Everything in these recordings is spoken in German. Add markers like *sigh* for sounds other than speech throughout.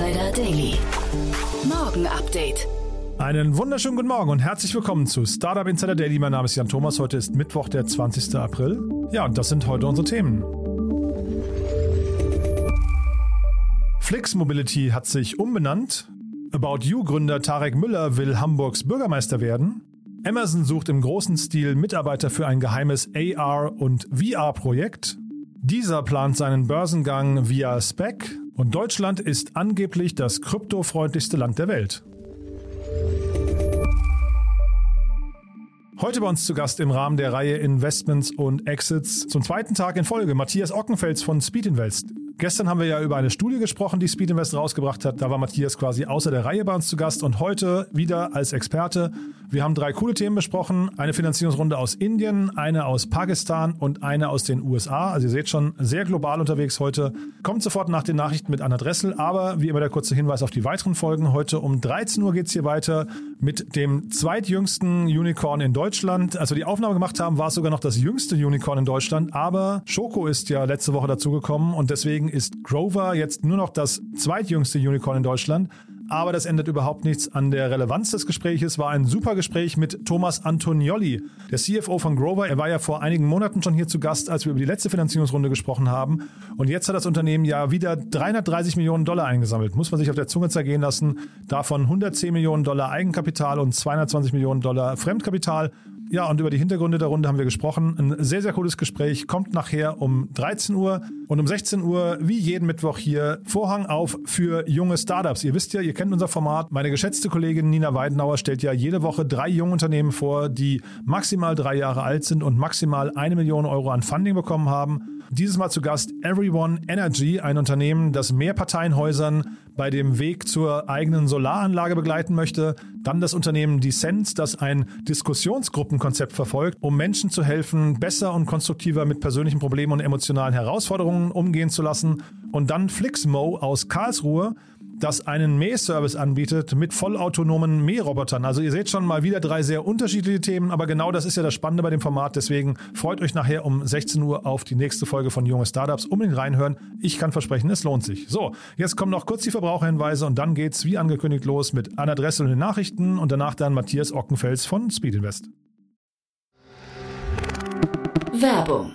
Insider Daily. Morgen Update. Einen wunderschönen guten Morgen und herzlich willkommen zu Startup Insider Daily. Mein Name ist Jan Thomas. Heute ist Mittwoch, der 20. April. Ja, und das sind heute unsere Themen. Flix Mobility hat sich umbenannt. About You Gründer Tarek Müller will Hamburgs Bürgermeister werden. Amazon sucht im großen Stil Mitarbeiter für ein geheimes AR- und VR-Projekt. Dieser plant seinen Börsengang via SPEC und Deutschland ist angeblich das kryptofreundlichste Land der Welt. Heute bei uns zu Gast im Rahmen der Reihe Investments und Exits zum zweiten Tag in Folge Matthias Ockenfels von Speed Invest. Gestern haben wir ja über eine Studie gesprochen, die Speed Invest rausgebracht hat. Da war Matthias quasi außer der Reihe bei uns zu Gast und heute wieder als Experte. Wir haben drei coole Themen besprochen. Eine Finanzierungsrunde aus Indien, eine aus Pakistan und eine aus den USA. Also ihr seht schon, sehr global unterwegs heute. Kommt sofort nach den Nachrichten mit Anna Dressel, aber wie immer der kurze Hinweis auf die weiteren Folgen. Heute um 13 Uhr geht's hier weiter mit dem zweitjüngsten Unicorn in Deutschland. Als wir die Aufnahme gemacht haben, war es sogar noch das jüngste Unicorn in Deutschland, aber Schoko ist ja letzte Woche dazugekommen und deswegen ist Grover jetzt nur noch das zweitjüngste Unicorn in Deutschland. Aber das ändert überhaupt nichts an der Relevanz des Gespräches. War ein super Gespräch mit Thomas Antonioli, der CFO von Grover. Er war ja vor einigen Monaten schon hier zu Gast, als wir über die letzte Finanzierungsrunde gesprochen haben. Und jetzt hat das Unternehmen ja wieder 330 Millionen Dollar eingesammelt. Muss man sich auf der Zunge zergehen lassen. Davon 110 Millionen Dollar Eigenkapital und 220 Millionen Dollar Fremdkapital. Ja, und über die Hintergründe der Runde haben wir gesprochen. Ein sehr, sehr cooles Gespräch. Kommt nachher um 13 Uhr und um 16 Uhr, wie jeden Mittwoch hier, Vorhang auf für junge Startups. Ihr wisst ja, ihr kennt unser Format. Meine geschätzte Kollegin Nina Weidenauer stellt ja jede Woche drei junge Unternehmen vor, die maximal drei Jahre alt sind und maximal eine Million Euro an Funding bekommen haben. Dieses Mal zu Gast Everyone Energy, ein Unternehmen, das mehr Parteienhäusern bei dem Weg zur eigenen Solaranlage begleiten möchte. Dann das Unternehmen Descent, das ein Diskussionsgruppenkonzept verfolgt, um Menschen zu helfen, besser und konstruktiver mit persönlichen Problemen und emotionalen Herausforderungen umgehen zu lassen. Und dann Flixmo aus Karlsruhe, das einen Mähservice anbietet mit vollautonomen Mährobotern. Also ihr seht schon mal wieder drei sehr unterschiedliche Themen, aber genau das ist ja das Spannende bei dem Format. Deswegen freut euch nachher um 16 Uhr auf die nächste Folge von Junge Startups. Unbedingt reinhören. Ich kann versprechen, es lohnt sich. So, jetzt kommen noch kurz die Verbraucherhinweise und dann geht's wie angekündigt los mit Anna Dressel und den Nachrichten und danach dann Matthias Ockenfels von Speed Invest. Werbung.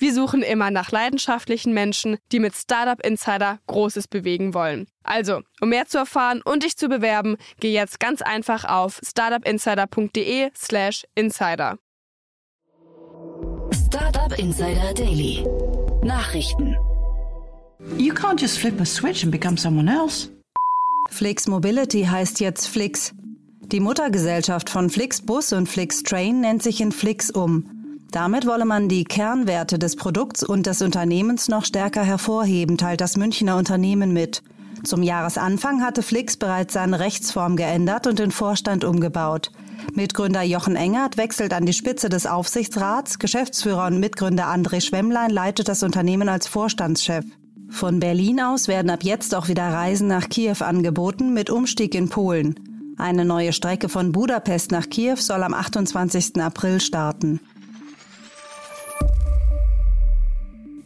Wir suchen immer nach leidenschaftlichen Menschen, die mit Startup Insider Großes bewegen wollen. Also, um mehr zu erfahren und dich zu bewerben, geh jetzt ganz einfach auf startupinsider.de/slash insider. Startup Insider Daily. Nachrichten. You can't just flip a switch and become someone else. Flix Mobility heißt jetzt Flix. Die Muttergesellschaft von Flixbus und Flixtrain nennt sich in Flix um. Damit wolle man die Kernwerte des Produkts und des Unternehmens noch stärker hervorheben, teilt das Münchner Unternehmen mit. Zum Jahresanfang hatte Flix bereits seine Rechtsform geändert und den Vorstand umgebaut. Mitgründer Jochen Engert wechselt an die Spitze des Aufsichtsrats, Geschäftsführer und Mitgründer André Schwemmlein leitet das Unternehmen als Vorstandschef. Von Berlin aus werden ab jetzt auch wieder Reisen nach Kiew angeboten mit Umstieg in Polen. Eine neue Strecke von Budapest nach Kiew soll am 28. April starten.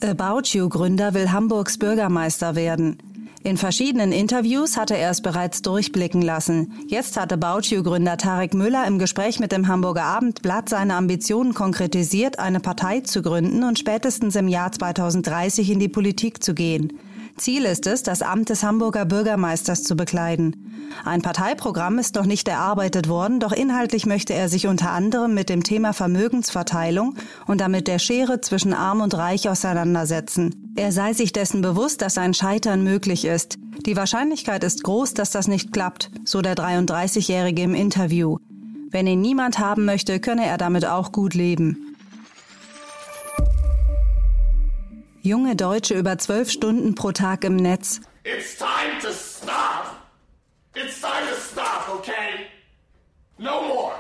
About You Gründer will Hamburgs Bürgermeister werden. In verschiedenen Interviews hatte er es bereits durchblicken lassen. Jetzt hat About You Gründer Tarek Müller im Gespräch mit dem Hamburger Abendblatt seine Ambitionen konkretisiert, eine Partei zu gründen und spätestens im Jahr 2030 in die Politik zu gehen. Ziel ist es, das Amt des Hamburger Bürgermeisters zu bekleiden. Ein Parteiprogramm ist noch nicht erarbeitet worden, doch inhaltlich möchte er sich unter anderem mit dem Thema Vermögensverteilung und damit der Schere zwischen Arm und Reich auseinandersetzen. Er sei sich dessen bewusst, dass ein Scheitern möglich ist. Die Wahrscheinlichkeit ist groß, dass das nicht klappt, so der 33-Jährige im Interview. Wenn ihn niemand haben möchte, könne er damit auch gut leben. Junge Deutsche über zwölf Stunden pro Tag im Netz. It's time to stop. It's time to stop, okay? No more.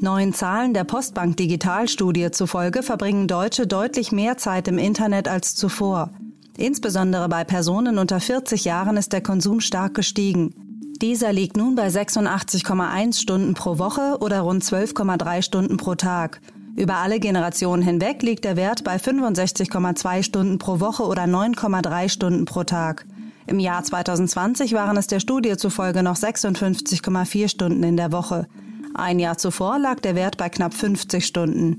Neuen Zahlen der Postbank Digitalstudie zufolge verbringen Deutsche deutlich mehr Zeit im Internet als zuvor. Insbesondere bei Personen unter 40 Jahren ist der Konsum stark gestiegen. Dieser liegt nun bei 86,1 Stunden pro Woche oder rund 12,3 Stunden pro Tag. Über alle Generationen hinweg liegt der Wert bei 65,2 Stunden pro Woche oder 9,3 Stunden pro Tag. Im Jahr 2020 waren es der Studie zufolge noch 56,4 Stunden in der Woche. Ein Jahr zuvor lag der Wert bei knapp 50 Stunden.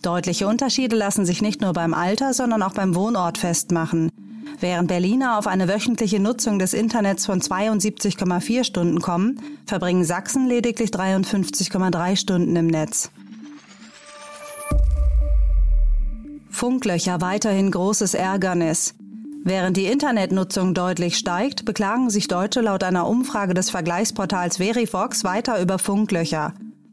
Deutliche Unterschiede lassen sich nicht nur beim Alter, sondern auch beim Wohnort festmachen. Während Berliner auf eine wöchentliche Nutzung des Internets von 72,4 Stunden kommen, verbringen Sachsen lediglich 53,3 Stunden im Netz. Funklöcher weiterhin großes Ärgernis. Während die Internetnutzung deutlich steigt, beklagen sich Deutsche laut einer Umfrage des Vergleichsportals Verifox weiter über Funklöcher.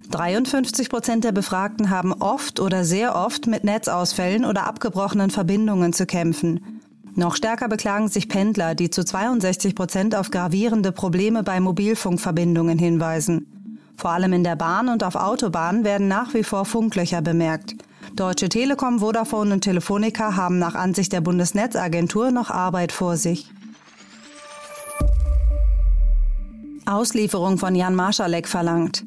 53 Prozent der Befragten haben oft oder sehr oft mit Netzausfällen oder abgebrochenen Verbindungen zu kämpfen. Noch stärker beklagen sich Pendler, die zu 62 Prozent auf gravierende Probleme bei Mobilfunkverbindungen hinweisen. Vor allem in der Bahn und auf Autobahnen werden nach wie vor Funklöcher bemerkt. Deutsche Telekom, Vodafone und Telefonica haben nach Ansicht der Bundesnetzagentur noch Arbeit vor sich. Auslieferung von Jan Marschalek verlangt.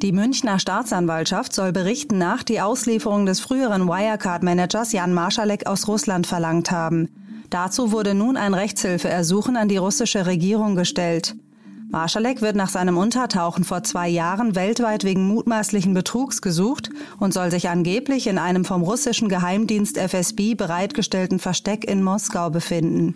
Die Münchner Staatsanwaltschaft soll Berichten nach die Auslieferung des früheren Wirecard-Managers Jan Marschalek aus Russland verlangt haben. Dazu wurde nun ein Rechtshilfeersuchen an die russische Regierung gestellt. Marschalek wird nach seinem Untertauchen vor zwei Jahren weltweit wegen mutmaßlichen Betrugs gesucht und soll sich angeblich in einem vom russischen Geheimdienst FSB bereitgestellten Versteck in Moskau befinden.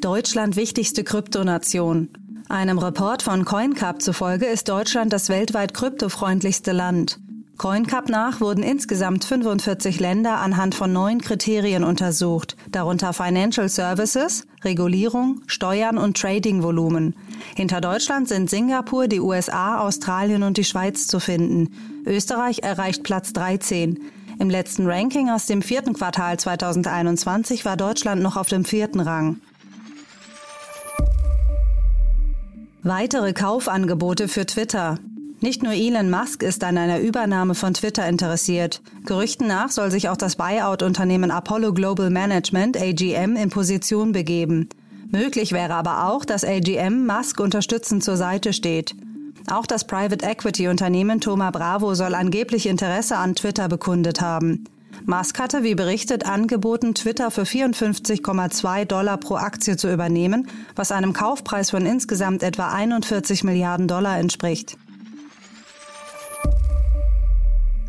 Deutschland wichtigste Kryptonation. Einem Report von CoinCap zufolge ist Deutschland das weltweit kryptofreundlichste Land. CoinCap nach wurden insgesamt 45 Länder anhand von neun Kriterien untersucht, darunter Financial Services, Regulierung, Steuern und Trading-Volumen. Hinter Deutschland sind Singapur, die USA, Australien und die Schweiz zu finden. Österreich erreicht Platz 13. Im letzten Ranking aus dem vierten Quartal 2021 war Deutschland noch auf dem vierten Rang. Weitere Kaufangebote für Twitter. Nicht nur Elon Musk ist an einer Übernahme von Twitter interessiert. Gerüchten nach soll sich auch das Buyout-Unternehmen Apollo Global Management AGM in Position begeben. Möglich wäre aber auch, dass AGM Musk unterstützend zur Seite steht. Auch das Private Equity Unternehmen Thoma Bravo soll angeblich Interesse an Twitter bekundet haben. Musk hatte, wie berichtet, angeboten, Twitter für 54,2 Dollar pro Aktie zu übernehmen, was einem Kaufpreis von insgesamt etwa 41 Milliarden Dollar entspricht.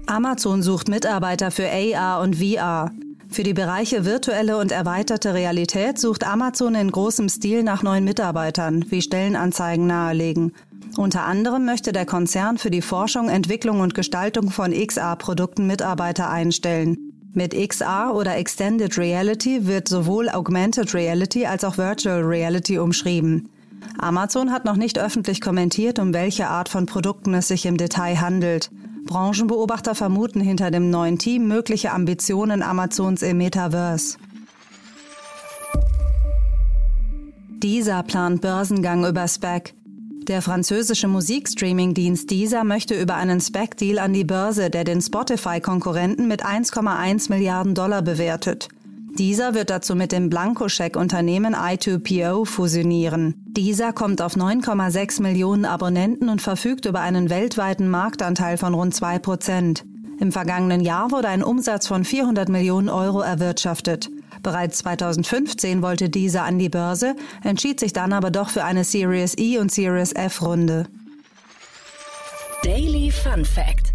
Amazon sucht Mitarbeiter für AR und VR. Für die Bereiche virtuelle und erweiterte Realität sucht Amazon in großem Stil nach neuen Mitarbeitern, wie Stellenanzeigen nahelegen. Unter anderem möchte der Konzern für die Forschung, Entwicklung und Gestaltung von XR-Produkten Mitarbeiter einstellen. Mit XR oder Extended Reality wird sowohl Augmented Reality als auch Virtual Reality umschrieben. Amazon hat noch nicht öffentlich kommentiert, um welche Art von Produkten es sich im Detail handelt. Branchenbeobachter vermuten hinter dem neuen Team mögliche Ambitionen Amazons im Metaverse. Dieser plant Börsengang über SPAC. Der französische Musikstreaming-Dienst Deezer möchte über einen SPAC-Deal an die Börse, der den Spotify-Konkurrenten mit 1,1 Milliarden Dollar bewertet. Dieser wird dazu mit dem Blankoscheck-Unternehmen I2PO fusionieren. Dieser kommt auf 9,6 Millionen Abonnenten und verfügt über einen weltweiten Marktanteil von rund 2 Prozent. Im vergangenen Jahr wurde ein Umsatz von 400 Millionen Euro erwirtschaftet. Bereits 2015 wollte dieser an die Börse, entschied sich dann aber doch für eine Series E und Series F Runde. Daily Fun Fact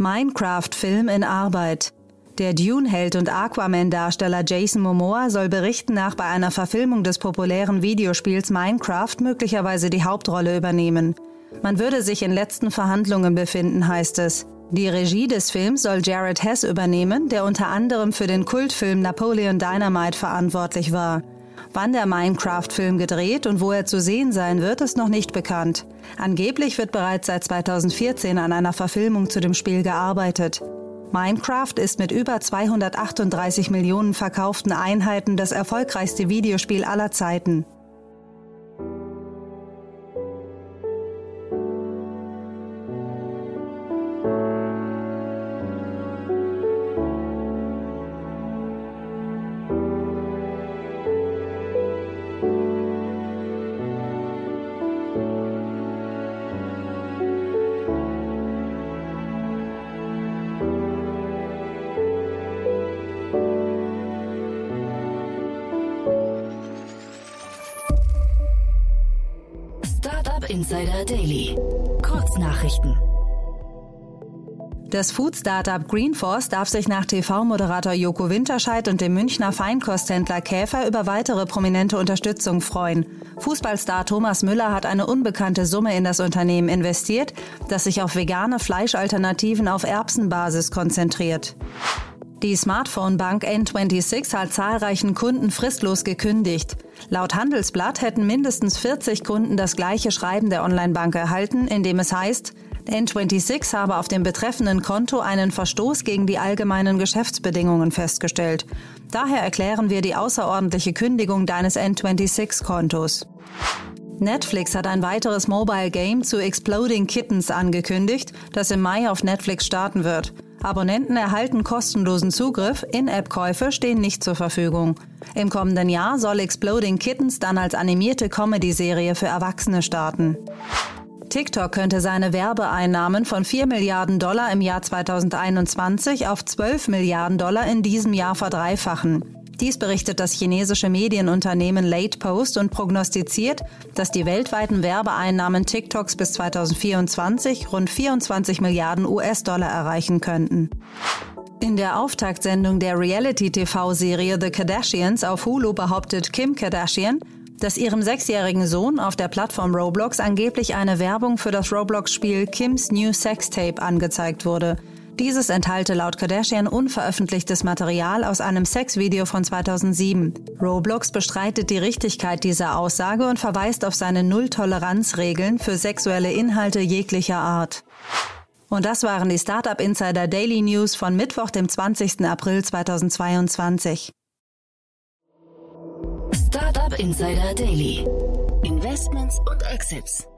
Minecraft-Film in Arbeit. Der Dune-Held und Aquaman-Darsteller Jason Momoa soll berichten nach bei einer Verfilmung des populären Videospiels Minecraft möglicherweise die Hauptrolle übernehmen. Man würde sich in letzten Verhandlungen befinden, heißt es. Die Regie des Films soll Jared Hess übernehmen, der unter anderem für den Kultfilm Napoleon Dynamite verantwortlich war. Wann der Minecraft-Film gedreht und wo er zu sehen sein wird, ist noch nicht bekannt. Angeblich wird bereits seit 2014 an einer Verfilmung zu dem Spiel gearbeitet. Minecraft ist mit über 238 Millionen verkauften Einheiten das erfolgreichste Videospiel aller Zeiten. Insider Daily. Kurznachrichten. Das Food-Startup Greenforce darf sich nach TV-Moderator Joko Winterscheid und dem Münchner Feinkosthändler Käfer über weitere prominente Unterstützung freuen. Fußballstar Thomas Müller hat eine unbekannte Summe in das Unternehmen investiert, das sich auf vegane Fleischalternativen auf Erbsenbasis konzentriert. Die Smartphone-Bank N26 hat zahlreichen Kunden fristlos gekündigt. Laut Handelsblatt hätten mindestens 40 Kunden das gleiche Schreiben der Online-Bank erhalten, in dem es heißt, N26 habe auf dem betreffenden Konto einen Verstoß gegen die allgemeinen Geschäftsbedingungen festgestellt. Daher erklären wir die außerordentliche Kündigung deines N26-Kontos. Netflix hat ein weiteres Mobile Game zu Exploding Kittens angekündigt, das im Mai auf Netflix starten wird. Abonnenten erhalten kostenlosen Zugriff, In-App-Käufe stehen nicht zur Verfügung. Im kommenden Jahr soll Exploding Kittens dann als animierte Comedy-Serie für Erwachsene starten. TikTok könnte seine Werbeeinnahmen von 4 Milliarden Dollar im Jahr 2021 auf 12 Milliarden Dollar in diesem Jahr verdreifachen. Dies berichtet das chinesische Medienunternehmen Late Post und prognostiziert, dass die weltweiten Werbeeinnahmen TikToks bis 2024 rund 24 Milliarden US-Dollar erreichen könnten. In der Auftaktsendung der Reality-TV-Serie The Kardashians auf Hulu behauptet Kim Kardashian, dass ihrem sechsjährigen Sohn auf der Plattform Roblox angeblich eine Werbung für das Roblox-Spiel Kims New Sex Tape angezeigt wurde. Dieses enthalte laut Kardashian unveröffentlichtes Material aus einem Sexvideo von 2007. Roblox bestreitet die Richtigkeit dieser Aussage und verweist auf seine Null-Toleranz-Regeln für sexuelle Inhalte jeglicher Art. Und das waren die Startup Insider Daily News von Mittwoch, dem 20. April 2022. Startup Insider Daily. Investments und Exits.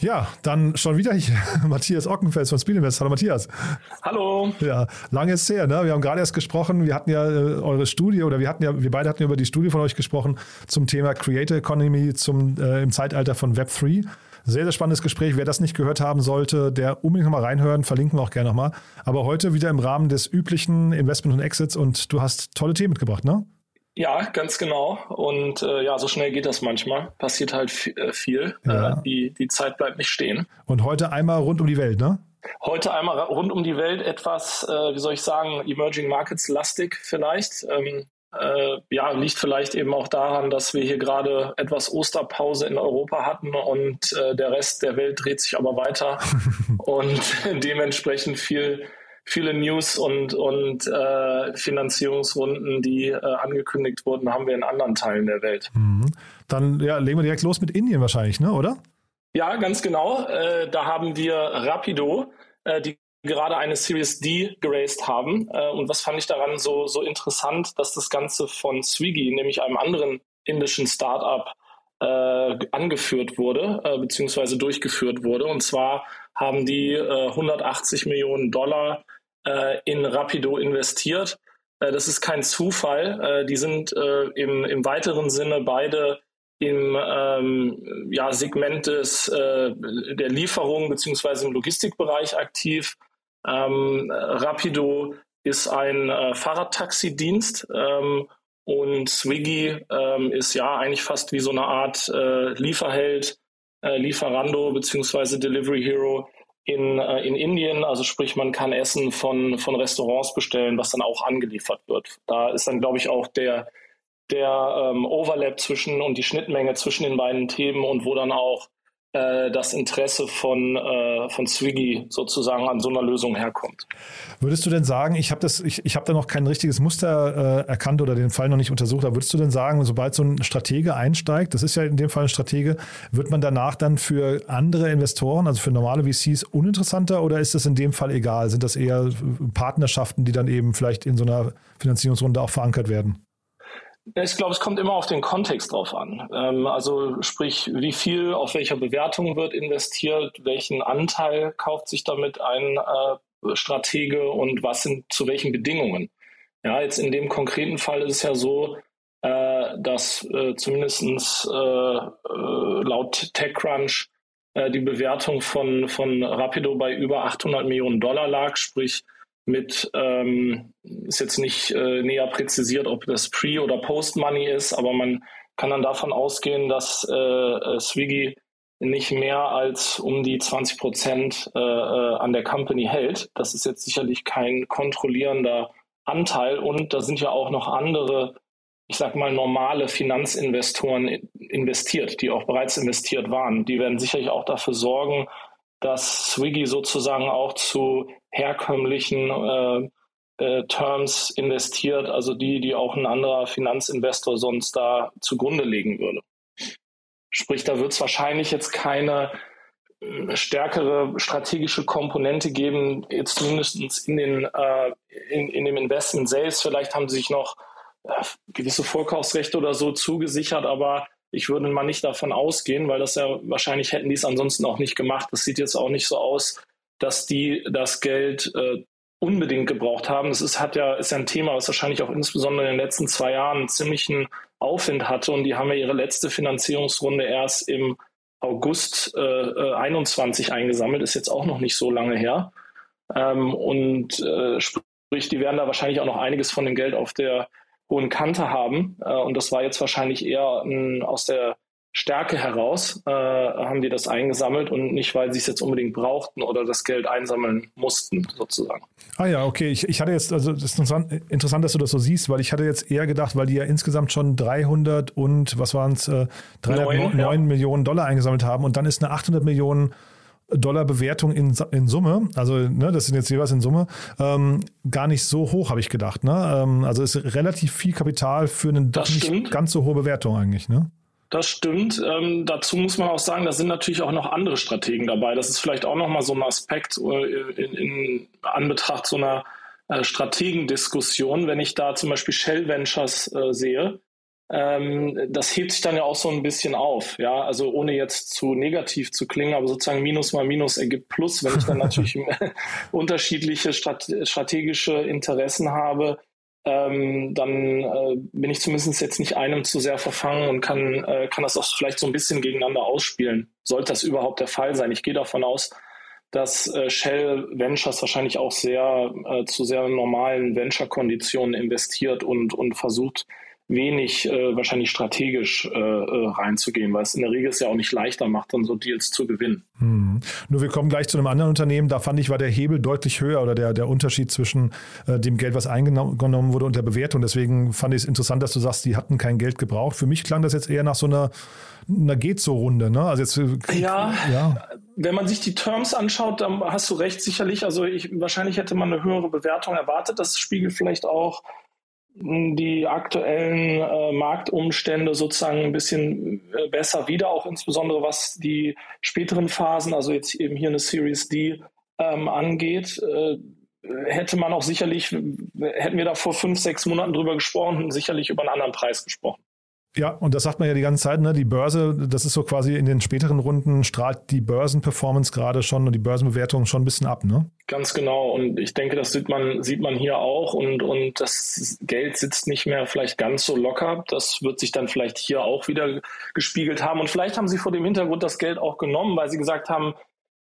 Ja, dann schon wieder hier *laughs* Matthias Ockenfels von Speedinvest. Hallo Matthias. Hallo. Ja, lange ist her, ne? Wir haben gerade erst gesprochen, wir hatten ja äh, eure Studie oder wir hatten ja, wir beide hatten über die Studie von euch gesprochen zum Thema Creator Economy zum, äh, im Zeitalter von Web 3. Sehr, sehr spannendes Gespräch. Wer das nicht gehört haben sollte, der unbedingt nochmal reinhören, verlinken wir auch gerne nochmal. Aber heute wieder im Rahmen des üblichen Investment und Exits und du hast tolle Themen mitgebracht, ne? Ja, ganz genau. Und äh, ja, so schnell geht das manchmal. Passiert halt äh, viel. Ja. Äh, die, die Zeit bleibt nicht stehen. Und heute einmal rund um die Welt, ne? Heute einmal rund um die Welt etwas, äh, wie soll ich sagen, Emerging Markets lastig vielleicht. Ähm, äh, ja, liegt vielleicht eben auch daran, dass wir hier gerade etwas Osterpause in Europa hatten und äh, der Rest der Welt dreht sich aber weiter *laughs* und *laughs* dementsprechend viel viele News und, und äh, Finanzierungsrunden, die äh, angekündigt wurden, haben wir in anderen Teilen der Welt. Mhm. Dann ja, legen wir direkt los mit Indien wahrscheinlich, ne? oder? Ja, ganz genau. Äh, da haben wir Rapido, äh, die gerade eine Series D geraced haben. Äh, und was fand ich daran so, so interessant, dass das Ganze von Swiggy, nämlich einem anderen indischen Startup, äh, angeführt wurde, äh, beziehungsweise durchgeführt wurde. Und zwar haben die äh, 180 Millionen Dollar in Rapido investiert. Äh, das ist kein Zufall. Äh, die sind äh, im, im weiteren Sinne beide im ähm, ja, Segment des, äh, der Lieferung beziehungsweise im Logistikbereich aktiv. Ähm, Rapido ist ein äh, Fahrradtaxidienst ähm, und Swiggy ähm, ist ja eigentlich fast wie so eine Art äh, Lieferheld, äh, Lieferando beziehungsweise Delivery Hero in, äh, in Indien. Also sprich, man kann Essen von, von Restaurants bestellen, was dann auch angeliefert wird. Da ist dann, glaube ich, auch der, der ähm, Overlap zwischen und die Schnittmenge zwischen den beiden Themen und wo dann auch das Interesse von, äh, von Swiggy sozusagen an so einer Lösung herkommt. Würdest du denn sagen, ich habe ich, ich hab da noch kein richtiges Muster äh, erkannt oder den Fall noch nicht untersucht, aber würdest du denn sagen, sobald so ein Stratege einsteigt, das ist ja in dem Fall ein Stratege, wird man danach dann für andere Investoren, also für normale VCs, uninteressanter oder ist das in dem Fall egal? Sind das eher Partnerschaften, die dann eben vielleicht in so einer Finanzierungsrunde auch verankert werden? Ich glaube, es kommt immer auf den Kontext drauf an. Ähm, also sprich, wie viel, auf welcher Bewertung wird investiert, welchen Anteil kauft sich damit ein äh, Stratege und was sind zu welchen Bedingungen. Ja, jetzt in dem konkreten Fall ist es ja so, äh, dass äh, zumindest äh, laut TechCrunch die Bewertung von, von Rapido bei über 800 Millionen Dollar lag, sprich mit, ähm, ist jetzt nicht äh, näher präzisiert, ob das Pre- oder Post-Money ist, aber man kann dann davon ausgehen, dass äh, äh Swiggy nicht mehr als um die 20 Prozent äh, äh, an der Company hält. Das ist jetzt sicherlich kein kontrollierender Anteil und da sind ja auch noch andere, ich sag mal, normale Finanzinvestoren investiert, die auch bereits investiert waren. Die werden sicherlich auch dafür sorgen, dass Swiggy sozusagen auch zu herkömmlichen äh, äh, Terms investiert, also die, die auch ein anderer Finanzinvestor sonst da zugrunde legen würde. Sprich, da wird es wahrscheinlich jetzt keine äh, stärkere strategische Komponente geben, jetzt zumindest in, den, äh, in, in dem Investment selbst. Vielleicht haben sie sich noch äh, gewisse Vorkaufsrechte oder so zugesichert, aber ich würde mal nicht davon ausgehen, weil das ja wahrscheinlich hätten die es ansonsten auch nicht gemacht. Das sieht jetzt auch nicht so aus, dass die das Geld äh, unbedingt gebraucht haben. Das ist, hat ja, ist ja ein Thema, was wahrscheinlich auch insbesondere in den letzten zwei Jahren einen ziemlichen Aufwind hatte. Und die haben ja ihre letzte Finanzierungsrunde erst im August äh, 21 äh, eingesammelt, ist jetzt auch noch nicht so lange her. Ähm, und äh, sprich, die werden da wahrscheinlich auch noch einiges von dem Geld auf der hohen Kante haben. Äh, und das war jetzt wahrscheinlich eher ein, aus der Stärke heraus äh, haben die das eingesammelt und nicht, weil sie es jetzt unbedingt brauchten oder das Geld einsammeln mussten, sozusagen. Ah ja, okay. Ich, ich hatte jetzt, also das ist interessant, dass du das so siehst, weil ich hatte jetzt eher gedacht, weil die ja insgesamt schon 300 und, was waren es, äh, 309 ja. Millionen Dollar eingesammelt haben und dann ist eine 800 Millionen Dollar Bewertung in, in Summe, also ne, das sind jetzt jeweils in Summe, ähm, gar nicht so hoch, habe ich gedacht. Ne? Ähm, also ist relativ viel Kapital für eine nicht ganz so hohe Bewertung eigentlich. Ne? Das stimmt. Ähm, dazu muss man auch sagen, da sind natürlich auch noch andere Strategen dabei. Das ist vielleicht auch nochmal so ein Aspekt äh, in, in Anbetracht so einer äh, Strategendiskussion. Wenn ich da zum Beispiel Shell Ventures äh, sehe, ähm, das hebt sich dann ja auch so ein bisschen auf. Ja, also ohne jetzt zu negativ zu klingen, aber sozusagen Minus mal Minus ergibt Plus. Wenn ich dann *laughs* natürlich unterschiedliche strategische Interessen habe, ähm, dann äh, bin ich zumindest jetzt nicht einem zu sehr verfangen und kann, äh, kann das auch vielleicht so ein bisschen gegeneinander ausspielen. Sollte das überhaupt der Fall sein? Ich gehe davon aus, dass äh, Shell Ventures wahrscheinlich auch sehr äh, zu sehr normalen Venture-Konditionen investiert und, und versucht, wenig äh, wahrscheinlich strategisch äh, äh, reinzugehen, weil es in der Regel es ja auch nicht leichter macht, dann so Deals zu gewinnen. Hm. Nur wir kommen gleich zu einem anderen Unternehmen, da fand ich, war der Hebel deutlich höher oder der, der Unterschied zwischen äh, dem Geld, was eingenommen wurde und der Bewertung. Deswegen fand ich es interessant, dass du sagst, die hatten kein Geld gebraucht. Für mich klang das jetzt eher nach so einer einer geht so Runde, ne? Also jetzt äh, ja, ja, wenn man sich die Terms anschaut, dann hast du recht sicherlich. Also ich, wahrscheinlich hätte man eine höhere Bewertung erwartet. Das spiegelt vielleicht auch die aktuellen äh, Marktumstände sozusagen ein bisschen äh, besser wieder, auch insbesondere was die späteren Phasen, also jetzt eben hier eine Series D ähm, angeht. Äh, hätte man auch sicherlich, hätten wir da vor fünf, sechs Monaten drüber gesprochen, sicherlich über einen anderen Preis gesprochen. Ja, und das sagt man ja die ganze Zeit, ne? Die Börse, das ist so quasi in den späteren Runden strahlt die Börsenperformance gerade schon und die Börsenbewertung schon ein bisschen ab, ne? Ganz genau. Und ich denke, das sieht man, sieht man hier auch. Und, und das Geld sitzt nicht mehr vielleicht ganz so locker. Das wird sich dann vielleicht hier auch wieder gespiegelt haben. Und vielleicht haben sie vor dem Hintergrund das Geld auch genommen, weil sie gesagt haben,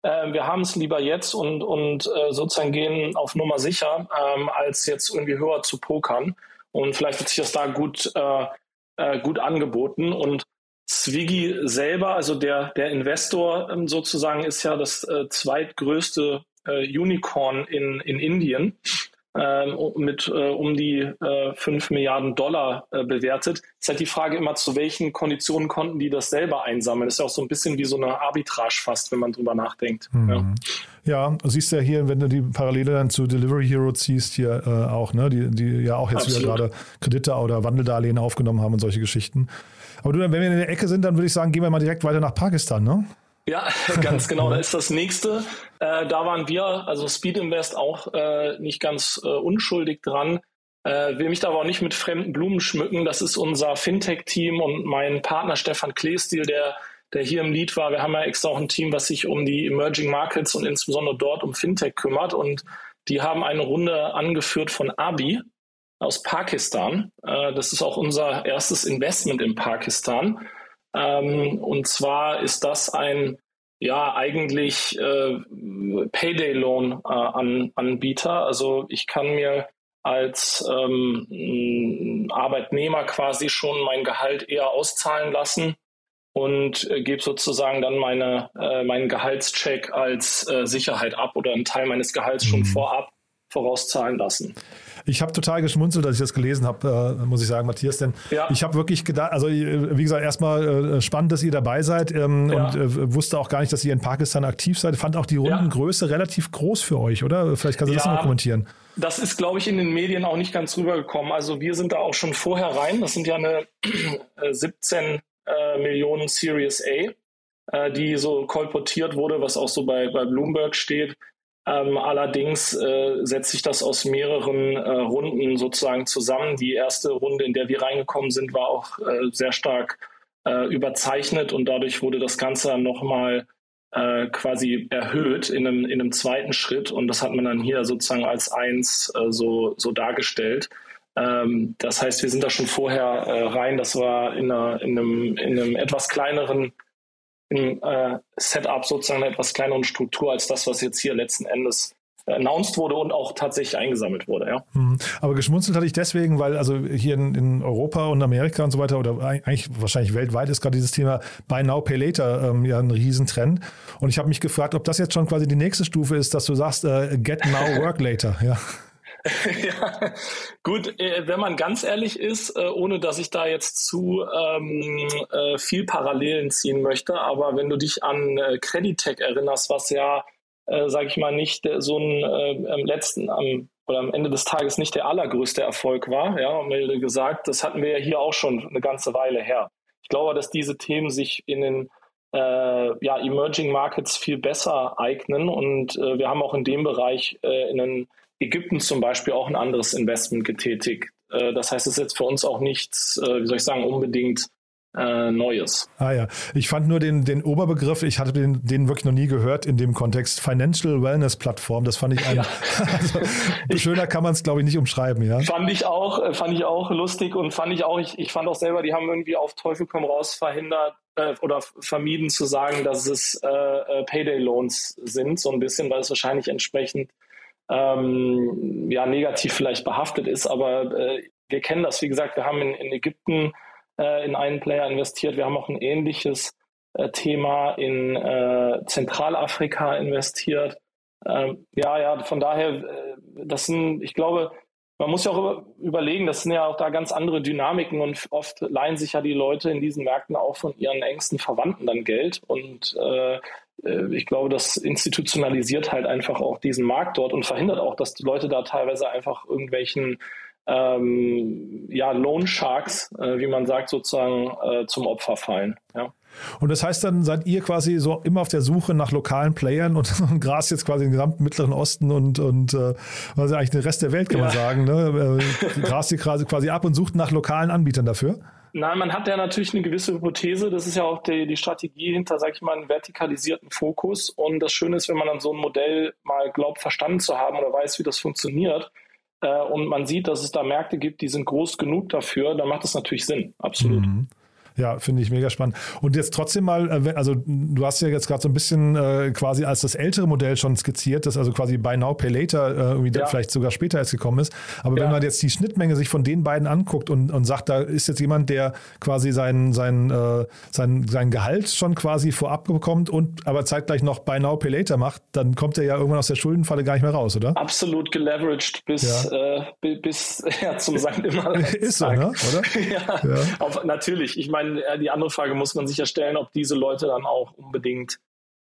äh, wir haben es lieber jetzt und, und äh, sozusagen gehen auf Nummer sicher, ähm, als jetzt irgendwie höher zu pokern. Und vielleicht wird sich das da gut äh, äh, gut angeboten. Und Swiggy selber, also der, der Investor ähm, sozusagen, ist ja das äh, zweitgrößte äh, Unicorn in, in Indien ähm, mit äh, um die äh, 5 Milliarden Dollar äh, bewertet. ist halt die Frage immer, zu welchen Konditionen konnten die das selber einsammeln? Das ist ja auch so ein bisschen wie so eine Arbitrage fast, wenn man drüber nachdenkt. Mhm. Ja. ja, siehst du ja hier, wenn du die Parallele dann zu Delivery Hero ziehst, hier äh, auch, ne, die, die ja auch jetzt Absolut. wieder gerade Kredite oder Wandeldarlehen aufgenommen haben und solche Geschichten. Aber du, wenn wir in der Ecke sind, dann würde ich sagen, gehen wir mal direkt weiter nach Pakistan, ne? Ja, *laughs* ganz genau. Da ist das nächste. Äh, da waren wir, also Speed Invest, auch äh, nicht ganz äh, unschuldig dran. Äh, will mich da aber auch nicht mit fremden Blumen schmücken. Das ist unser Fintech-Team und mein Partner Stefan Kleestil, der, der hier im Lead war. Wir haben ja extra auch ein Team, was sich um die Emerging Markets und insbesondere dort um Fintech kümmert. Und die haben eine Runde angeführt von Abi aus Pakistan. Äh, das ist auch unser erstes Investment in Pakistan. Ähm, und zwar ist das ein ja eigentlich äh, Payday-Loan-Anbieter. Äh, also ich kann mir als ähm, Arbeitnehmer quasi schon mein Gehalt eher auszahlen lassen und äh, gebe sozusagen dann meine, äh, meinen Gehaltscheck als äh, Sicherheit ab oder einen Teil meines Gehalts schon mhm. vorab vorauszahlen lassen. Ich habe total geschmunzelt, als ich das gelesen habe, äh, muss ich sagen, Matthias, denn ja. ich habe wirklich gedacht, also wie gesagt, erstmal äh, spannend, dass ihr dabei seid ähm, ja. und äh, wusste auch gar nicht, dass ihr in Pakistan aktiv seid. Fand auch die Rundengröße relativ groß für euch, oder? Vielleicht kannst du das mal kommentieren. Das ist, glaube ich, in den Medien auch nicht ganz rübergekommen. Also wir sind da auch schon vorher rein. Das sind ja eine 17 äh, Millionen Series A, äh, die so kolportiert wurde, was auch so bei, bei Bloomberg steht. Ähm, allerdings äh, setzt sich das aus mehreren äh, Runden sozusagen zusammen. Die erste Runde, in der wir reingekommen sind, war auch äh, sehr stark äh, überzeichnet und dadurch wurde das Ganze dann nochmal äh, quasi erhöht in einem, in einem zweiten Schritt und das hat man dann hier sozusagen als eins äh, so, so dargestellt. Ähm, das heißt, wir sind da schon vorher rein. Das war in, einer, in, einem, in einem etwas kleineren im äh, Setup sozusagen eine etwas kleineren Struktur als das, was jetzt hier letzten Endes announced wurde und auch tatsächlich eingesammelt wurde. Ja. Mhm. Aber geschmunzelt hatte ich deswegen, weil also hier in, in, Europa und Amerika und so weiter oder eigentlich wahrscheinlich weltweit ist gerade dieses Thema Buy Now Pay Later ähm, ja ein Riesentrend. Und ich habe mich gefragt, ob das jetzt schon quasi die nächste Stufe ist, dass du sagst, äh, Get Now Work Later. Ja. *laughs* ja, gut, äh, wenn man ganz ehrlich ist, äh, ohne dass ich da jetzt zu ähm, äh, viel Parallelen ziehen möchte, aber wenn du dich an äh, Creditec erinnerst, was ja, äh, sag ich mal, nicht so ein äh, am letzten, am, oder am Ende des Tages nicht der allergrößte Erfolg war, ja, milde gesagt, das hatten wir ja hier auch schon eine ganze Weile her. Ich glaube, dass diese Themen sich in den äh, ja, Emerging Markets viel besser eignen und äh, wir haben auch in dem Bereich äh, in den Ägypten zum Beispiel auch ein anderes Investment getätigt. Äh, das heißt, es ist jetzt für uns auch nichts, äh, wie soll ich sagen, unbedingt äh, Neues. Ah ja, ich fand nur den, den Oberbegriff, ich hatte den, den wirklich noch nie gehört in dem Kontext, Financial Wellness Plattform, das fand ich ein, *laughs* *laughs* ja. also, schöner kann man es glaube ich nicht umschreiben, ja. Fand ich auch, fand ich auch lustig und fand ich auch, ich, ich fand auch selber, die haben irgendwie auf Teufel komm raus verhindert äh, oder vermieden zu sagen, dass es äh, Payday Loans sind, so ein bisschen, weil es wahrscheinlich entsprechend ähm, ja, negativ vielleicht behaftet ist. Aber äh, wir kennen das, wie gesagt, wir haben in, in Ägypten äh, in einen Player investiert. Wir haben auch ein ähnliches äh, Thema in äh, Zentralafrika investiert. Ähm, ja, ja, von daher, äh, das sind, ich glaube, man muss ja auch überlegen, das sind ja auch da ganz andere Dynamiken und oft leihen sich ja die Leute in diesen Märkten auch von ihren engsten Verwandten dann Geld und äh, ich glaube, das institutionalisiert halt einfach auch diesen Markt dort und verhindert auch, dass die Leute da teilweise einfach irgendwelchen ähm, ja, Loan Sharks, äh, wie man sagt, sozusagen äh, zum Opfer fallen. Ja. Und das heißt, dann seid ihr quasi so immer auf der Suche nach lokalen Playern und, *laughs* und Gras jetzt quasi im gesamten Mittleren Osten und, und äh, also eigentlich den Rest der Welt, kann ja. man sagen. Ne? Äh, Gras ihr quasi ab und sucht nach lokalen Anbietern dafür? Nein, man hat ja natürlich eine gewisse Hypothese. Das ist ja auch die, die Strategie hinter, sag ich mal, einem vertikalisierten Fokus. Und das Schöne ist, wenn man dann so ein Modell mal glaubt, verstanden zu haben oder weiß, wie das funktioniert, äh, und man sieht, dass es da Märkte gibt, die sind groß genug dafür, dann macht das natürlich Sinn. Absolut. Mhm. Ja, finde ich mega spannend. Und jetzt trotzdem mal, äh, also du hast ja jetzt gerade so ein bisschen äh, quasi als das ältere Modell schon skizziert, das also quasi Buy Now, Pay Later äh, irgendwie ja. vielleicht sogar später erst gekommen ist. Aber ja. wenn man jetzt die Schnittmenge sich von den beiden anguckt und, und sagt, da ist jetzt jemand, der quasi sein, sein, äh, sein, sein Gehalt schon quasi vorab bekommt und aber zeitgleich noch Buy Now, Pay Later macht, dann kommt er ja irgendwann aus der Schuldenfalle gar nicht mehr raus, oder? Absolut geleveraged bis, ja. äh, bis *laughs* ja, zum St. Immer. *laughs* ist so, ne? oder? *laughs* ja, auf, natürlich. Ich meine, meine, die andere Frage muss man sich ja stellen, ob diese Leute dann auch unbedingt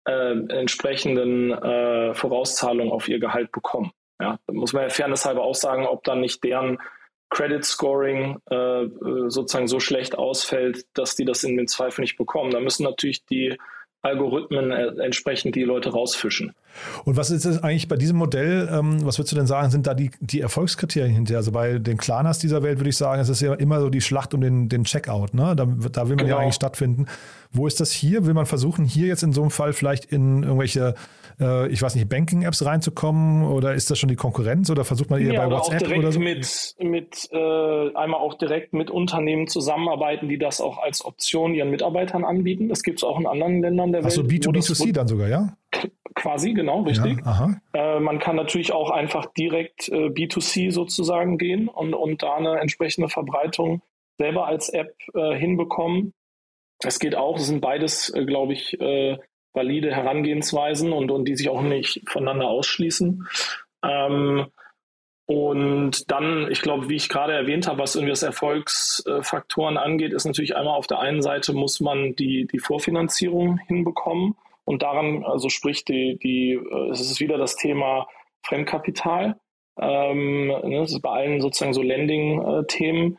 äh, entsprechenden äh, Vorauszahlungen auf ihr Gehalt bekommen. Ja, da muss man ja fairnesshalber auch sagen, ob dann nicht deren Credit Scoring äh, sozusagen so schlecht ausfällt, dass die das in den Zweifel nicht bekommen. Da müssen natürlich die Algorithmen äh, entsprechend die Leute rausfischen. Und was ist eigentlich bei diesem Modell, ähm, was würdest du denn sagen, sind da die, die Erfolgskriterien hinterher? Also bei den Klarnas dieser Welt würde ich sagen, es ist ja immer so die Schlacht um den, den Checkout. Ne? Da, da will man genau. ja eigentlich stattfinden. Wo ist das hier? Will man versuchen, hier jetzt in so einem Fall vielleicht in irgendwelche, äh, ich weiß nicht, Banking-Apps reinzukommen oder ist das schon die Konkurrenz oder versucht man eher ja, bei WhatsApp auch direkt oder so? Mit, mit äh, einmal auch direkt mit Unternehmen zusammenarbeiten, die das auch als Option ihren Mitarbeitern anbieten. Das gibt es auch in anderen Ländern der Welt. Also B2B2C dann sogar, ja? Quasi, genau, richtig. Ja, äh, man kann natürlich auch einfach direkt äh, B2C sozusagen gehen und, und da eine entsprechende Verbreitung selber als App äh, hinbekommen. Das geht auch. Das sind beides, äh, glaube ich, äh, valide Herangehensweisen und, und die sich auch nicht voneinander ausschließen. Ähm, und dann, ich glaube, wie ich gerade erwähnt habe, was irgendwie das Erfolgsfaktoren angeht, ist natürlich einmal auf der einen Seite muss man die, die Vorfinanzierung hinbekommen. Und daran, also sprich, die, die, äh, es ist wieder das Thema Fremdkapital. Ähm, ne, das ist bei allen sozusagen so Lending-Themen.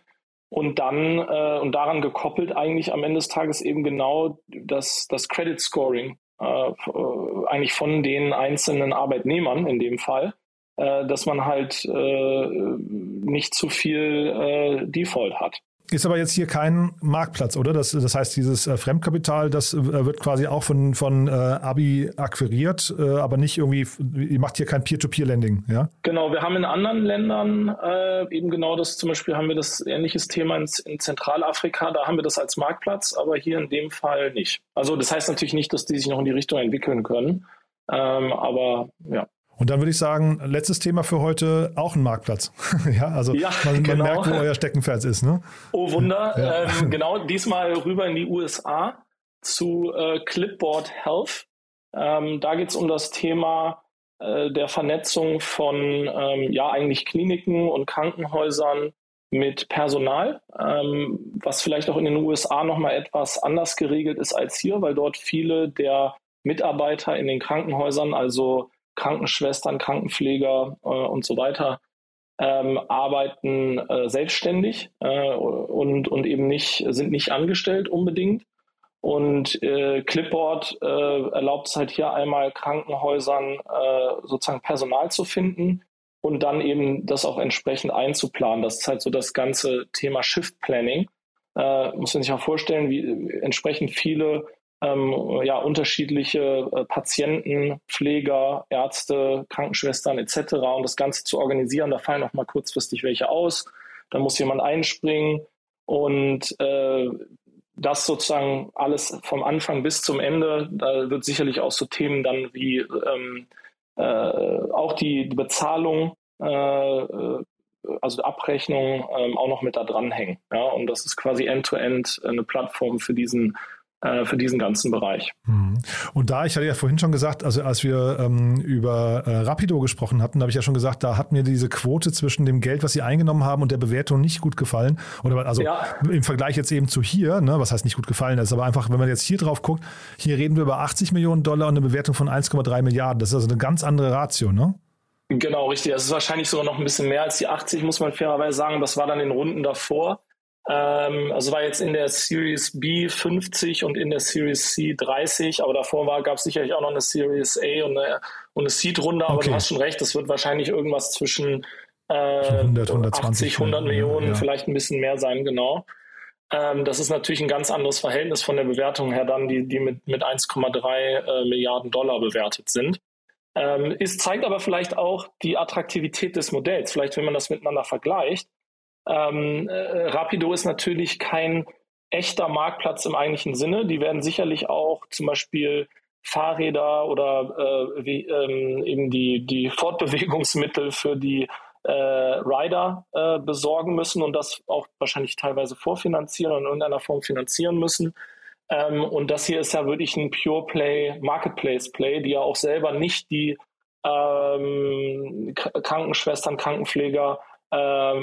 Und dann, äh, und daran gekoppelt eigentlich am Ende des Tages eben genau das, das Credit Scoring, eigentlich von den einzelnen Arbeitnehmern in dem Fall, äh, dass man halt äh, nicht zu viel äh, Default hat. Ist aber jetzt hier kein Marktplatz, oder? Das, das heißt, dieses äh, Fremdkapital, das äh, wird quasi auch von, von äh, Abi akquiriert, äh, aber nicht irgendwie, ihr macht hier kein Peer-to-Peer-Lending, ja? Genau, wir haben in anderen Ländern äh, eben genau das, zum Beispiel haben wir das ähnliches Thema in, in, Zentralafrika, da haben wir das als Marktplatz, aber hier in dem Fall nicht. Also das heißt natürlich nicht, dass die sich noch in die Richtung entwickeln können, ähm, aber ja. Und dann würde ich sagen, letztes Thema für heute, auch ein Marktplatz. *laughs* ja, also ja, man, man genau. merkt, wo euer Steckenpferd ist. Ne? Oh Wunder, ja. ähm, *laughs* genau, diesmal rüber in die USA zu äh, Clipboard Health. Ähm, da geht es um das Thema äh, der Vernetzung von ähm, ja eigentlich Kliniken und Krankenhäusern mit Personal, ähm, was vielleicht auch in den USA nochmal etwas anders geregelt ist als hier, weil dort viele der Mitarbeiter in den Krankenhäusern, also Krankenschwestern, Krankenpfleger äh, und so weiter ähm, arbeiten äh, selbstständig äh, und, und eben nicht, sind nicht angestellt unbedingt. Und äh, Clipboard äh, erlaubt es halt hier einmal Krankenhäusern äh, sozusagen Personal zu finden und dann eben das auch entsprechend einzuplanen. Das ist halt so das ganze Thema Shift Planning. Äh, muss man sich auch vorstellen, wie entsprechend viele ähm, ja, unterschiedliche äh, Patienten, Pfleger, Ärzte, Krankenschwestern etc. und das Ganze zu organisieren. Da fallen auch mal kurzfristig welche aus. Da muss jemand einspringen und äh, das sozusagen alles vom Anfang bis zum Ende. Da wird sicherlich auch so Themen dann wie ähm, äh, auch die, Bezahlung, äh, äh also Abrechnung ähm, auch noch mit da dranhängen. Ja? Und das ist quasi end-to-end -End eine Plattform für diesen äh, für diesen ganzen Bereich. Mhm. Und da, ich hatte ja vorhin schon gesagt, also als wir ähm, über äh, Rapido gesprochen hatten, habe ich ja schon gesagt, da hat mir diese Quote zwischen dem Geld, was sie eingenommen haben und der Bewertung nicht gut gefallen. Oder also ja. im Vergleich jetzt eben zu hier, ne, was heißt nicht gut gefallen ist, aber einfach, wenn man jetzt hier drauf guckt, hier reden wir über 80 Millionen Dollar und eine Bewertung von 1,3 Milliarden. Das ist also eine ganz andere Ratio, ne? Genau, richtig. Das ist wahrscheinlich sogar noch ein bisschen mehr als die 80, muss man fairerweise sagen. Das war dann in Runden davor. Ähm, also war jetzt in der Series B 50 und in der Series C 30, aber davor gab es sicherlich auch noch eine Series A und eine, und eine Seed-Runde, aber okay. du hast schon recht, das wird wahrscheinlich irgendwas zwischen äh, 100, 120, 80, 100 Millionen, ja. vielleicht ein bisschen mehr sein, genau. Ähm, das ist natürlich ein ganz anderes Verhältnis von der Bewertung her dann, die, die mit, mit 1,3 äh, Milliarden Dollar bewertet sind. Ähm, es zeigt aber vielleicht auch die Attraktivität des Modells. Vielleicht, wenn man das miteinander vergleicht, ähm, äh, Rapido ist natürlich kein echter Marktplatz im eigentlichen Sinne. Die werden sicherlich auch zum Beispiel Fahrräder oder äh, wie, ähm, eben die, die *laughs* Fortbewegungsmittel für die äh, Rider äh, besorgen müssen und das auch wahrscheinlich teilweise vorfinanzieren und in irgendeiner Form finanzieren müssen. Ähm, und das hier ist ja wirklich ein Pure Play, Marketplace Play, die ja auch selber nicht die ähm, Krankenschwestern, Krankenpfleger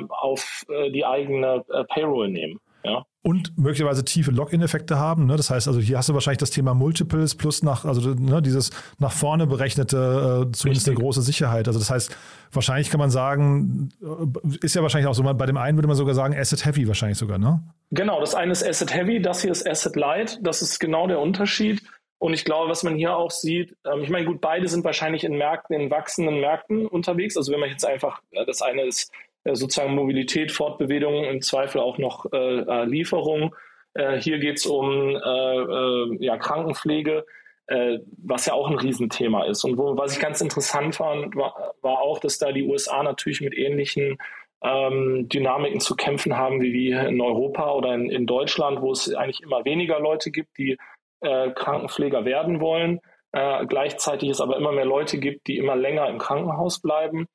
auf äh, die eigene äh, Payroll nehmen. Ja und möglicherweise tiefe Login-Effekte haben. Ne? Das heißt, also hier hast du wahrscheinlich das Thema Multiples plus nach, also ne, dieses nach vorne berechnete, äh, zumindest Richtig. eine große Sicherheit. Also das heißt, wahrscheinlich kann man sagen, äh, ist ja wahrscheinlich auch so, bei dem einen würde man sogar sagen, Asset Heavy wahrscheinlich sogar, ne? Genau, das eine ist Asset Heavy, das hier ist Asset Light. Das ist genau der Unterschied. Und ich glaube, was man hier auch sieht, ähm, ich meine, gut, beide sind wahrscheinlich in Märkten, in wachsenden Märkten unterwegs. Also wenn man jetzt einfach, das eine ist sozusagen Mobilität, Fortbewegung, im Zweifel auch noch äh, äh Lieferung. Äh, hier geht es um äh, ja, Krankenpflege, was ja auch ein Riesenthema ist. Und wo, was ich ganz interessant fand, war, war auch, dass da die USA natürlich mit ähnlichen ähm, Dynamiken zu kämpfen haben wie wir in Europa oder in, in, Deutschland, wo es eigentlich immer weniger Leute gibt, die Krankenpfleger werden wollen. gleichzeitig es aber immer mehr Leute gibt, die immer länger im Krankenhaus bleiben.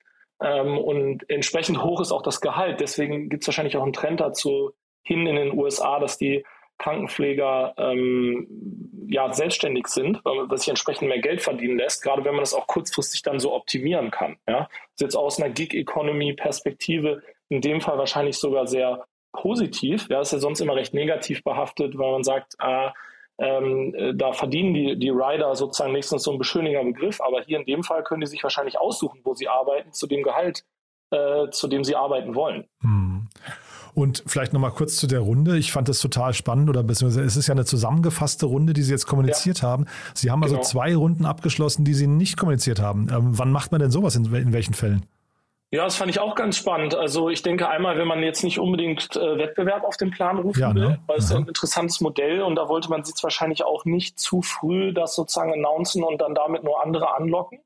Ähm, und entsprechend hoch ist auch das Gehalt. Deswegen gibt es wahrscheinlich auch einen Trend dazu hin in den USA, dass die Krankenpfleger ähm, ja selbstständig sind, weil sich entsprechend mehr Geld verdienen lässt, gerade wenn man das auch kurzfristig dann so optimieren kann. Ja? Also jetzt aus einer Gig-Economy-Perspektive in dem Fall wahrscheinlich sogar sehr positiv. Ja, ist ja sonst immer recht negativ behaftet, weil man sagt, ah, ähm, äh, da verdienen die, die Rider sozusagen nächstens so ein beschöniger Begriff, aber hier in dem Fall können die sich wahrscheinlich aussuchen, wo sie arbeiten, zu dem Gehalt, äh, zu dem sie arbeiten wollen. Hm. Und vielleicht nochmal kurz zu der Runde. Ich fand das total spannend oder beziehungsweise es ist ja eine zusammengefasste Runde, die Sie jetzt kommuniziert ja. haben. Sie haben also genau. zwei Runden abgeschlossen, die Sie nicht kommuniziert haben. Ähm, wann macht man denn sowas in, in welchen Fällen? Ja, das fand ich auch ganz spannend. Also ich denke einmal, wenn man jetzt nicht unbedingt äh, Wettbewerb auf den Plan rufen ja, will, ne? weil es ist ein interessantes Modell und da wollte man sich wahrscheinlich auch nicht zu früh das sozusagen announcen und dann damit nur andere anlocken.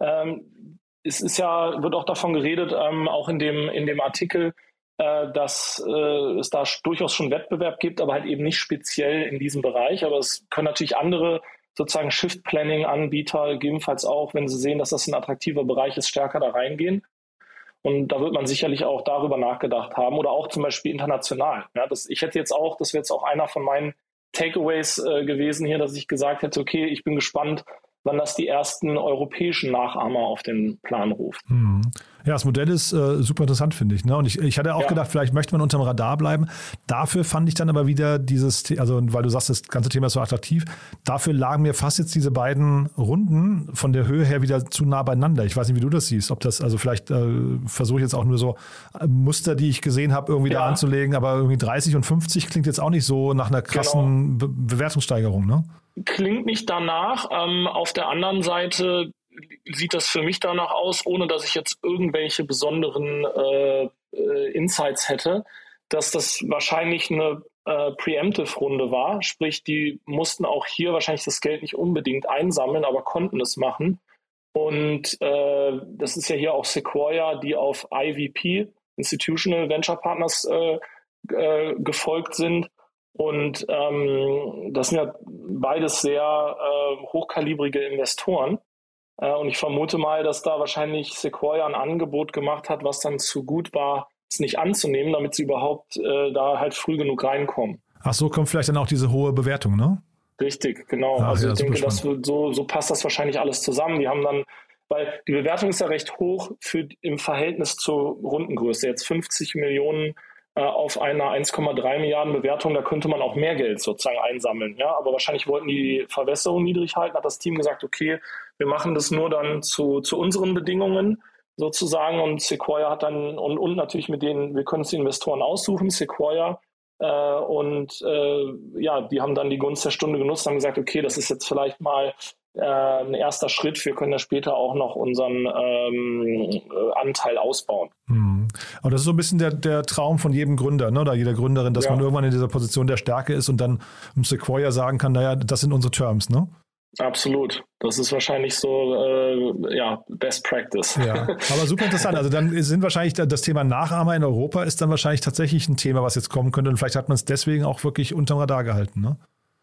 Ähm, es ist ja, wird auch davon geredet, ähm, auch in dem, in dem Artikel, äh, dass äh, es da durchaus schon Wettbewerb gibt, aber halt eben nicht speziell in diesem Bereich. Aber es können natürlich andere sozusagen Shift-Planning-Anbieter gegebenenfalls auch, wenn sie sehen, dass das ein attraktiver Bereich ist, stärker da reingehen. Und da wird man sicherlich auch darüber nachgedacht haben oder auch zum Beispiel international. Ja, das, ich hätte jetzt auch, das wäre jetzt auch einer von meinen Takeaways äh, gewesen hier, dass ich gesagt hätte, okay, ich bin gespannt, wann das die ersten europäischen Nachahmer auf den Plan ruft. Mhm. Ja, das Modell ist äh, super interessant, finde ich. Ne? Und ich, ich hatte auch ja. gedacht, vielleicht möchte man unterm Radar bleiben. Dafür fand ich dann aber wieder dieses, also weil du sagst, das ganze Thema ist so attraktiv, dafür lagen mir fast jetzt diese beiden Runden von der Höhe her wieder zu nah beieinander. Ich weiß nicht, wie du das siehst. Ob das, also vielleicht äh, versuche ich jetzt auch nur so äh, Muster, die ich gesehen habe, irgendwie ja. da anzulegen, aber irgendwie 30 und 50 klingt jetzt auch nicht so nach einer krassen genau. Be Bewertungssteigerung, ne? Klingt nicht danach. Ähm, auf der anderen Seite sieht das für mich danach aus, ohne dass ich jetzt irgendwelche besonderen äh, äh, Insights hätte, dass das wahrscheinlich eine äh, Preemptive-Runde war. Sprich, die mussten auch hier wahrscheinlich das Geld nicht unbedingt einsammeln, aber konnten es machen. Und äh, das ist ja hier auch Sequoia, die auf IVP, Institutional Venture Partners, äh, äh, gefolgt sind. Und ähm, das sind ja beides sehr äh, hochkalibrige Investoren. Äh, und ich vermute mal, dass da wahrscheinlich Sequoia ein Angebot gemacht hat, was dann zu gut war, es nicht anzunehmen, damit sie überhaupt äh, da halt früh genug reinkommen. Ach so, kommt vielleicht dann auch diese hohe Bewertung, ne? Richtig, genau. Also ja, ich denke, das wird so, so passt das wahrscheinlich alles zusammen. Die haben dann, weil die Bewertung ist ja recht hoch für, im Verhältnis zur Rundengröße. Jetzt 50 Millionen auf einer 1,3 Milliarden Bewertung, da könnte man auch mehr Geld sozusagen einsammeln. Ja, aber wahrscheinlich wollten die Verwässerung niedrig halten, hat das Team gesagt, okay, wir machen das nur dann zu, zu unseren Bedingungen sozusagen und Sequoia hat dann und, und natürlich mit denen, wir können uns die Investoren aussuchen, Sequoia äh, und äh, ja, die haben dann die Gunst der Stunde genutzt, haben gesagt, okay, das ist jetzt vielleicht mal äh, ein erster Schritt. Wir können ja später auch noch unseren ähm, Anteil ausbauen. Mhm. Aber das ist so ein bisschen der, der Traum von jedem Gründer ne, oder jeder Gründerin, dass ja. man irgendwann in dieser Position der Stärke ist und dann im Sequoia sagen kann, naja, das sind unsere Terms, ne? Absolut. Das ist wahrscheinlich so, äh, ja, Best Practice. Ja, *laughs* aber super interessant. Also dann sind wahrscheinlich das Thema Nachahmer in Europa ist dann wahrscheinlich tatsächlich ein Thema, was jetzt kommen könnte. Und vielleicht hat man es deswegen auch wirklich unterm Radar gehalten, ne?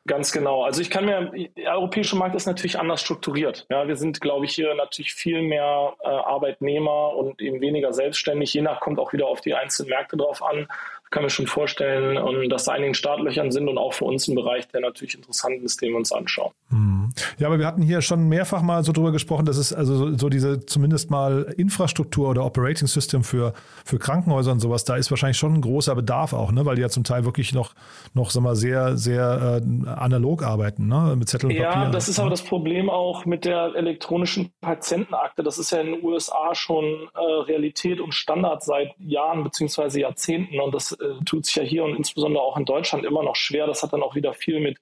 Ganz genau. Also ich kann mir, der europäische Markt ist natürlich anders strukturiert. Ja, wir sind, glaube ich, hier natürlich viel mehr äh, Arbeitnehmer und eben weniger selbstständig. Je nach kommt auch wieder auf die einzelnen Märkte drauf an kann mir schon vorstellen, und dass da einigen Startlöchern sind und auch für uns ein Bereich, der natürlich interessant ist, den wir uns anschauen. Hm. Ja, aber wir hatten hier schon mehrfach mal so drüber gesprochen, dass es also so, so diese zumindest mal Infrastruktur oder Operating System für, für Krankenhäuser und sowas, da ist wahrscheinlich schon ein großer Bedarf auch, ne? weil die ja zum Teil wirklich noch, noch sag mal, sehr, sehr äh, analog arbeiten, ne? mit Zettel und ja, Papier. Ja, das ist aber das Problem auch mit der elektronischen Patientenakte. Das ist ja in den USA schon äh, Realität und Standard seit Jahren beziehungsweise Jahrzehnten und das äh, tut sich ja hier und insbesondere auch in Deutschland immer noch schwer. Das hat dann auch wieder viel mit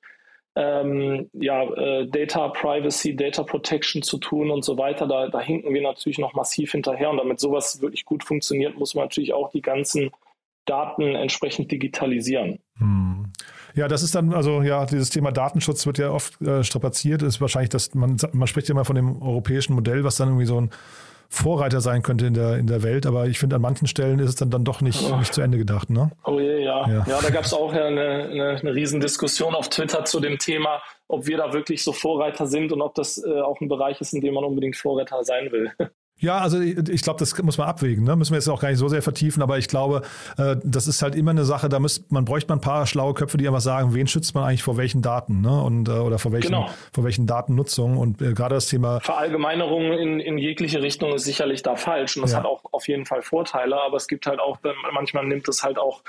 ähm, ja, äh, Data Privacy, Data Protection zu tun und so weiter. Da, da hinken wir natürlich noch massiv hinterher. Und damit sowas wirklich gut funktioniert, muss man natürlich auch die ganzen Daten entsprechend digitalisieren. Hm. Ja, das ist dann, also ja, dieses Thema Datenschutz wird ja oft äh, strapaziert. Ist wahrscheinlich, dass man, man spricht ja immer von dem europäischen Modell, was dann irgendwie so ein Vorreiter sein könnte in der, in der Welt, aber ich finde, an manchen Stellen ist es dann, dann doch nicht, oh. nicht zu Ende gedacht. Ne? Oh je, ja. Ja, ja da gab es auch eine, eine, eine Riesendiskussion auf Twitter zu dem Thema, ob wir da wirklich so Vorreiter sind und ob das äh, auch ein Bereich ist, in dem man unbedingt Vorreiter sein will. Ja, also ich glaube, das muss man abwägen. Ne? Müssen wir jetzt auch gar nicht so sehr vertiefen, aber ich glaube, äh, das ist halt immer eine Sache, da müsst, man bräuchte man ein paar schlaue Köpfe, die einfach sagen, wen schützt man eigentlich vor welchen Daten ne? und, äh, oder vor welchen, genau. vor welchen Datennutzungen und äh, gerade das Thema. Verallgemeinerung in, in jegliche Richtung ist sicherlich da falsch und das ja. hat auch auf jeden Fall Vorteile, aber es gibt halt auch, manchmal nimmt es halt auch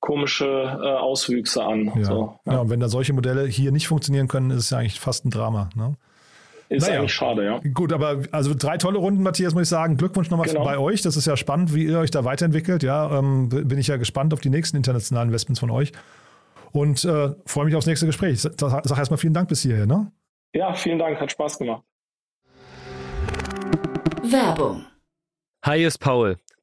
komische äh, Auswüchse an. Ja. So, ja. ja, und wenn da solche Modelle hier nicht funktionieren können, ist es ja eigentlich fast ein Drama. Ne? Ist naja. eigentlich schade, ja. Gut, aber also drei tolle Runden, Matthias, muss ich sagen. Glückwunsch nochmal genau. bei euch. Das ist ja spannend, wie ihr euch da weiterentwickelt. Ja, ähm, bin ich ja gespannt auf die nächsten internationalen Investments von euch. Und äh, freue mich aufs nächste Gespräch. Sag, sag erstmal vielen Dank bis hierher. Ne? Ja, vielen Dank. Hat Spaß gemacht. Werbung. Hi, ist Paul.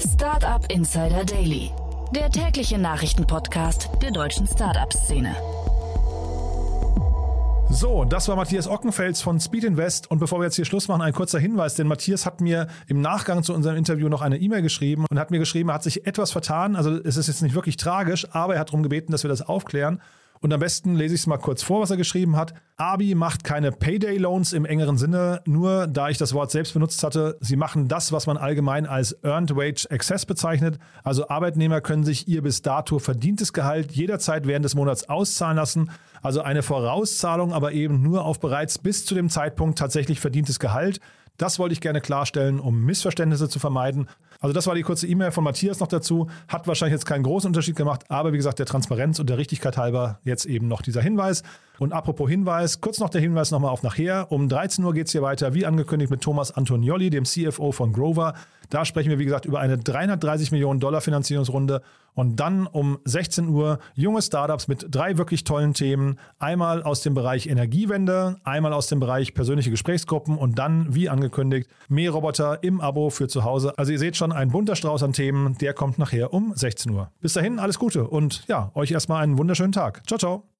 Startup Insider Daily, der tägliche Nachrichtenpodcast der deutschen Startup-Szene. So, das war Matthias Ockenfels von Speed Invest. Und bevor wir jetzt hier Schluss machen, ein kurzer Hinweis, denn Matthias hat mir im Nachgang zu unserem Interview noch eine E-Mail geschrieben und hat mir geschrieben, er hat sich etwas vertan. Also es ist jetzt nicht wirklich tragisch, aber er hat darum gebeten, dass wir das aufklären. Und am besten lese ich es mal kurz vor, was er geschrieben hat. Abi macht keine Payday-Loans im engeren Sinne, nur da ich das Wort selbst benutzt hatte. Sie machen das, was man allgemein als Earned Wage Access bezeichnet. Also Arbeitnehmer können sich ihr bis dato verdientes Gehalt jederzeit während des Monats auszahlen lassen. Also eine Vorauszahlung, aber eben nur auf bereits bis zu dem Zeitpunkt tatsächlich verdientes Gehalt. Das wollte ich gerne klarstellen, um Missverständnisse zu vermeiden. Also das war die kurze E-Mail von Matthias noch dazu. Hat wahrscheinlich jetzt keinen großen Unterschied gemacht, aber wie gesagt, der Transparenz und der Richtigkeit halber jetzt eben noch dieser Hinweis. Und apropos Hinweis, kurz noch der Hinweis nochmal auf nachher. Um 13 Uhr geht es hier weiter, wie angekündigt, mit Thomas Antonioli, dem CFO von Grover. Da sprechen wir, wie gesagt, über eine 330 Millionen Dollar Finanzierungsrunde. Und dann um 16 Uhr junge Startups mit drei wirklich tollen Themen. Einmal aus dem Bereich Energiewende, einmal aus dem Bereich persönliche Gesprächsgruppen und dann, wie angekündigt, Mähroboter im Abo für zu Hause. Also ihr seht schon, ein bunter Strauß an Themen, der kommt nachher um 16 Uhr. Bis dahin, alles Gute und ja, euch erstmal einen wunderschönen Tag. Ciao, ciao.